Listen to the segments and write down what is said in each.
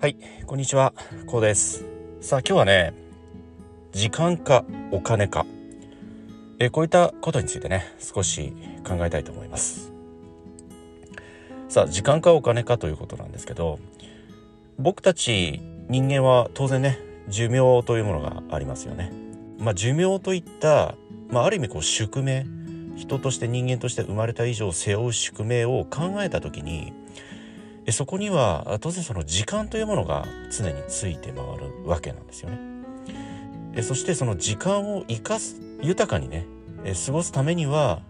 はい、こんにちは、こうです。さあ、今日はね、時間かお金か、えこういったことについてね、少し考えたいと思います。さあ、時間かお金かということなんですけど、僕たち人間は当然ね、寿命というものがありますよね。まあ、寿命といった、まあ、ある意味こう宿命、人として人間として生まれた以上背負う宿命を考えた時に、えそこには当然その時間というものが常について回るわけなんですよね。えそしてその時間を生かす豊かにねえ過ごすためには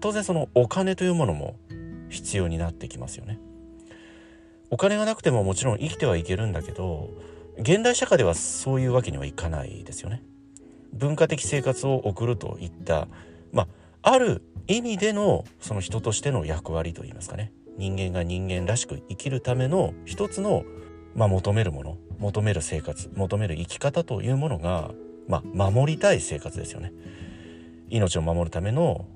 当然そのお金というものも必要になってきますよね。お金がなくてももちろん生きてはいけるんだけど現代社会ではそういうわけにはいかないですよね。文化的生活を送るといったまあある意味でのその人としての役割といいますかね人間が人間らしく生きるための一つの、まあ、求めるもの求める生活求める生き方というものが、まあ、守りたい生活ですよね命を守るための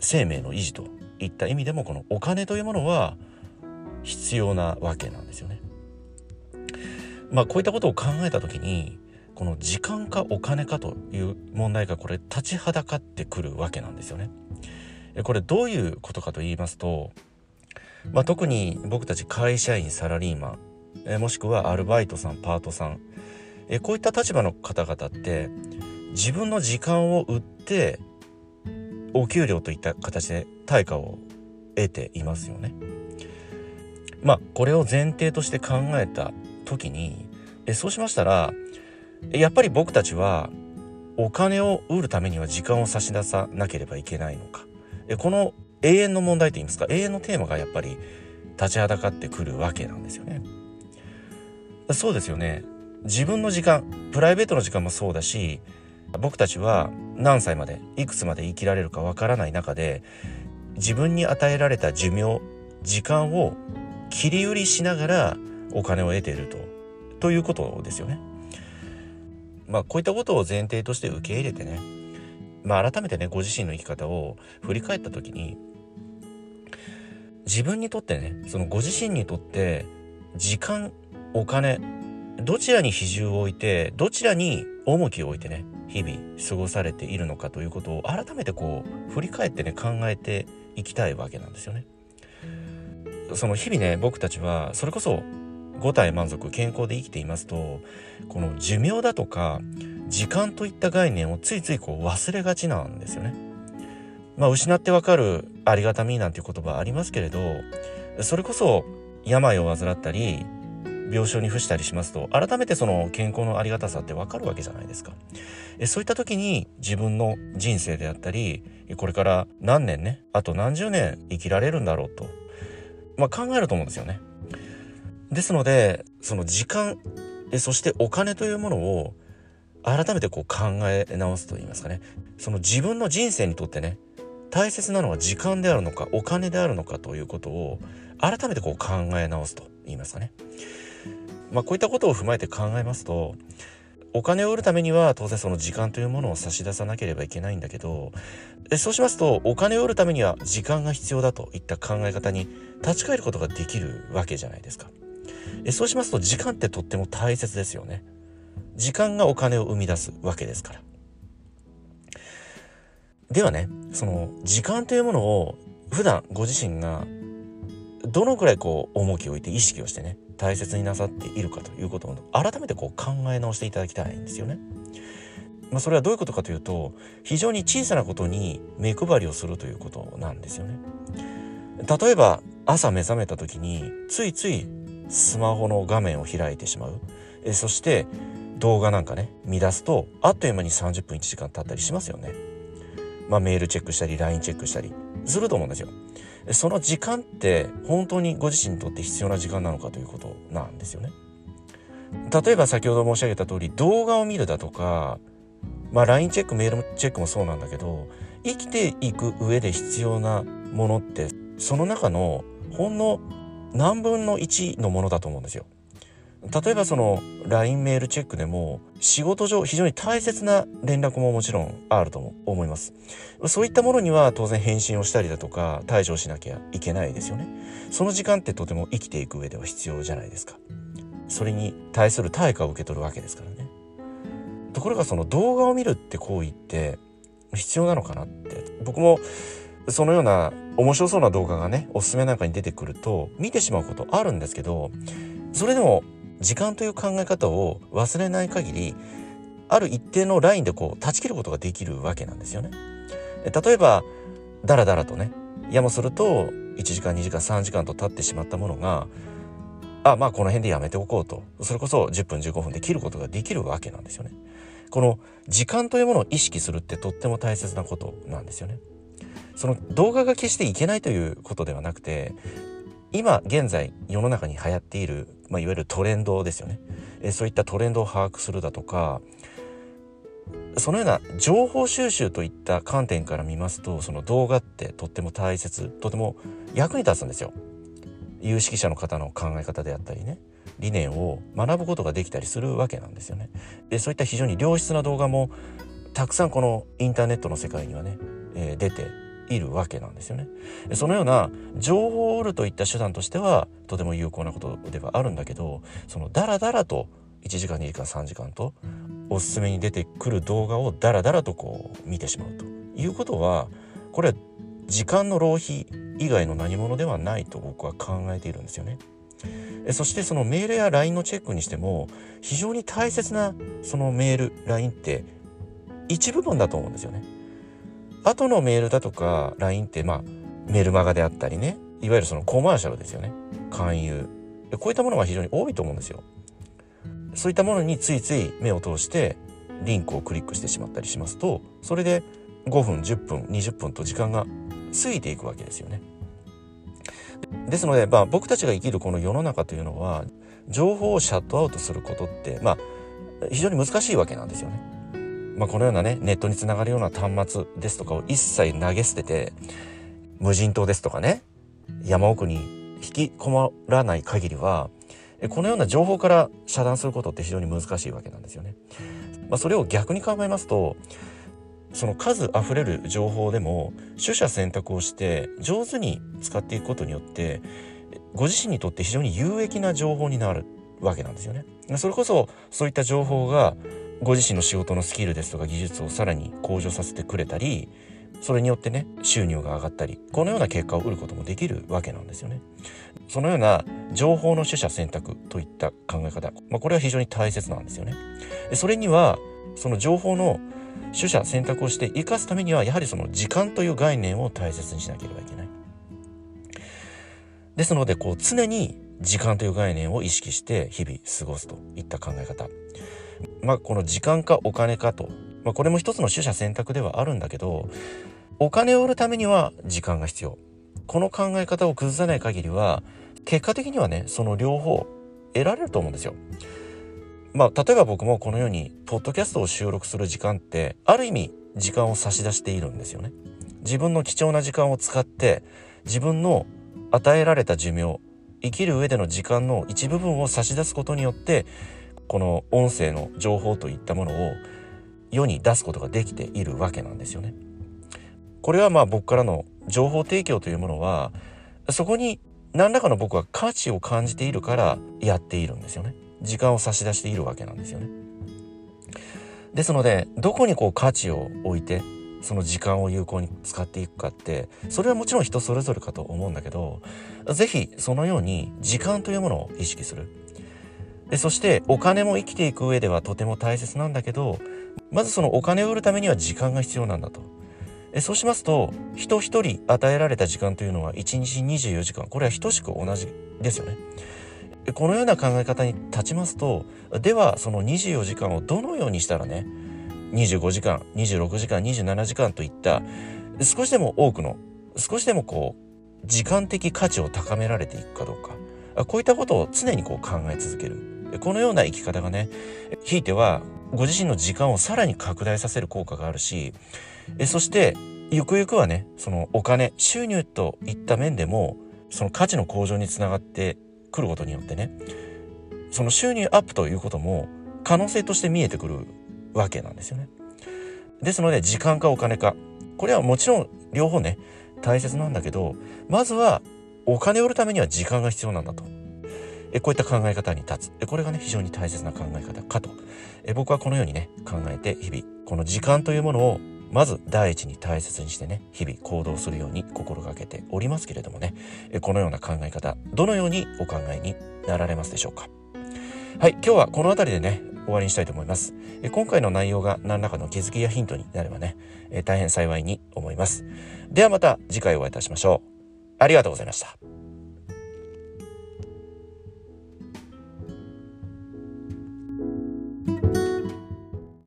生命の維持といった意味でもこのお金というものは必要なわけなんですよね。まあこういったことを考えた時にこの時間かお金かという問題がこれ立ちはだかってくるわけなんですよね。これどういうことかと言いますとまあ、特に僕たち会社員サラリーマン、え、もしくはアルバイトさんパートさん、え、こういった立場の方々って自分の時間を売ってお給料といった形で対価を得ていますよね。まあこれを前提として考えた時にえそうしましたらやっぱり僕たちはお金を売るためには時間を差し出さなければいけないのかえこの永遠の問題といいますか永遠のテーマがやっぱり立ちはだかってくるわけなんですよね。そうですよね。自分の時間プライベートの時間もそうだし僕たちは何歳までいくつまで生きられるかわからない中で自分に与えられた寿命時間を切り売りしながらお金を得ているとということですよね。まあこういったことを前提として受け入れてねまあ改めてねご自身の生き方を振り返った時に自分にとってねそのご自身にとって時間お金どちらに比重を置いてどちらに重きを置いてね日々過ごされているのかということを改めてこう振り返ってね考えていきたいわけなんですよね。その日々ね僕たちはそれこそ五体満足健康で生きていますとこの寿命だとか時間といった概念をついついこう忘れがちなんですよね。まあ失ってわかるありがたみなんていう言葉ありますけれどそれこそ病を患ったり病床に伏したりしますと改めてその健康のありがたさってわかるわけじゃないですか。えそういった時に自分の人生であったりこれから何年ねあと何十年生きられるんだろうと、まあ、考えると思うんですよね。ですのでその時間そしてお金というものを改めてこう考え直すと言いますかねその自分の人生にとってね大切なのは時間であるのかお金であるのかということを改めてこう考え直すと言いますかね。まあ、こういったことを踏まえて考えますとお金を売るためには当然その時間というものを差し出さなければいけないんだけどそうしますとお金を売るためには時間が必要だといった考え方に立ち返ることができるわけじゃないですか。そうしますと時間ってとっても大切ですよね。時間がお金を生み出すわけですから。ではねその時間というものを普段ご自身がどのくらいこう重きを置いて意識をしてね大切になさっているかということを改めてこう考え直していただきたいんですよね。まあ、それはどういうことかというと非常に小さなことに目配りをするということなんですよね。例えば朝目覚めた時についついスマホの画面を開いてしまうえそして動画なんかね見出すとあっという間に30分1時間経ったりしますよね。まあ、メールチェックしたり LINE チェックしたりすると思うんですよ。その時間って本当にご自身にとって必要な時間なのかということなんですよね。例えば先ほど申し上げた通り動画を見るだとか、まあ、LINE チェックメールチェックもそうなんだけど生きていく上で必要なものってその中のほんの何分の1のものだと思うんですよ。例えばその LINE メールチェックでも仕事上非常に大切な連絡ももちろんあると思います。そういったものには当然返信をしたりだとか対処しなきゃいけないですよね。その時間ってとても生きていく上では必要じゃないですか。それに対する対価を受け取るわけですからねところがその動画を見るって行為って必要なのかなって僕もそのような面白そうな動画がねおすすめなんかに出てくると見てしまうことあるんですけどそれでも時間という考え方を忘れない限りある一定のラインでこう断ち切ることができるわけなんですよね。例えばダラダラとねやもすると1時間2時間3時間と経ってしまったものがあまあこの辺でやめておこうとそれこそ10分15分で切ることができるわけなんですよね。この時間というものを意識するってとっても大切なことなんですよね。その動画が決していけないということではなくて今現在世の中に流行っている、まあ、いわゆるトレンドですよねえそういったトレンドを把握するだとかそのような情報収集といった観点から見ますとその動画ってとっても大切とても役に立つんですよ。有識者の方の考え方であったりね理念を学ぶことができたりするわけなんですよね。でそういった非常に良質な動画もたくさんこのインターネットの世界にはね、え、出ているわけなんですよね。そのような情報を売るといった手段としてはとても有効なことではあるんだけどそのダラダラと1時間2時間3時間とおすすめに出てくる動画をダラダラとこう見てしまうということはこれは時間の浪費以外の何者ではないと僕は考えているんですよね。そしてそのメールや LINE のチェックにしても非常に大切なそのメール LINE って一部分だと思うんですよね。後のメールだとか LINE ってまあメルマガであったりねいわゆるそのコマーシャルですよね勧誘こういったものが非常に多いと思うんですよ。そういったものについつい目を通してリンクをクリックしてしまったりしますとそれで5分10分20分と時間が過ぎていくわけですよね。ですので、まあ、僕たちが生きるこの世の中というのは情報をシャットアウトすることって、まあ、非常に難しいわけなんですよね。まあ、このようなねネットにつながるような端末ですとかを一切投げ捨てて無人島ですとかね山奥に引きこもらない限りはこのような情報から遮断することって非常に難しいわけなんですよね。まあ、それを逆に考えますとその数あふれる情報でも取捨選択をして上手に使っていくことによってご自身にとって非常に有益な情報になるわけなんですよね。それこそそういった情報がご自身の仕事のスキルですとか技術をさらに向上させてくれたりそれによってね収入が上がったりこのような結果を得ることもできるわけなんですよね。そのような情報の取捨選択といった考え方、まあ、これは非常に大切なんですよね。それにはその情報の取捨選択をして生かすためにはやはりその時間という概念を大切にしなければいけない。ですのでこう常に時間という概念を意識して日々過ごすといった考え方。まあこの時間かお金かとまあ、これも一つの取捨選択ではあるんだけどお金を売るためには時間が必要この考え方を崩さない限りは結果的にはねその両方得られると思うんですよ。まあ例えば僕もこのようにポッドキャストを収録する時間ってある意味時間を差し出しているんですよね。自分の貴重な時間を使って自分の与えられた寿命生きる上での時間の一部分を差し出すことによってこの音声の情報といったものを世に出すことができているわけなんですよね。これはまあ僕からの情報提供というものはそこに何らかの僕は価値を感じているからやっているんですよね。時間を差し出しているわけなんですよね。ですのでどこにこう価値を置いてその時間を有効に使っていくかってそれはもちろん人それぞれかと思うんだけど是非そのように時間というものを意識するでそしてお金も生きていく上ではとても大切なんだけどまずそのお金を売るためには時間が必要なんだと。そうしますと人一人与えられた時間というのは1日24時間これは等しく同じですよね。このような考え方に立ちますとではその24時間をどのようにしたらね25時間26時間27時間といった少しでも多くの少しでもこう時間的価値を高められていくかどうかこういったことを常にこう考え続けるこのような生き方がねひいてはご自身の時間をさらに拡大させる効果があるしそしてゆくゆくはねそのお金収入といった面でもその価値の向上につながってくることによってねその収入アップということも可能性として見えてくるわけなんですよね。ですので時間かお金かこれはもちろん両方ね大切なんだけどまずはお金を売るためには時間が必要なんだとえこういった考え方に立つ。これがね非常に大切な考え方かと。え僕はこのようにね考えて日々この時間というものをまず第一に大切にしてね日々行動するように心がけておりますけれどもね。このような考え方どのようにお考えになられますでしょうか。はい今日はこの辺りでね終わりにしたいと思います。今回の内容が何らかの気づきやヒントになればね大変幸いに思います。ではまた次回お会いいたしましょう。ありがとうございました。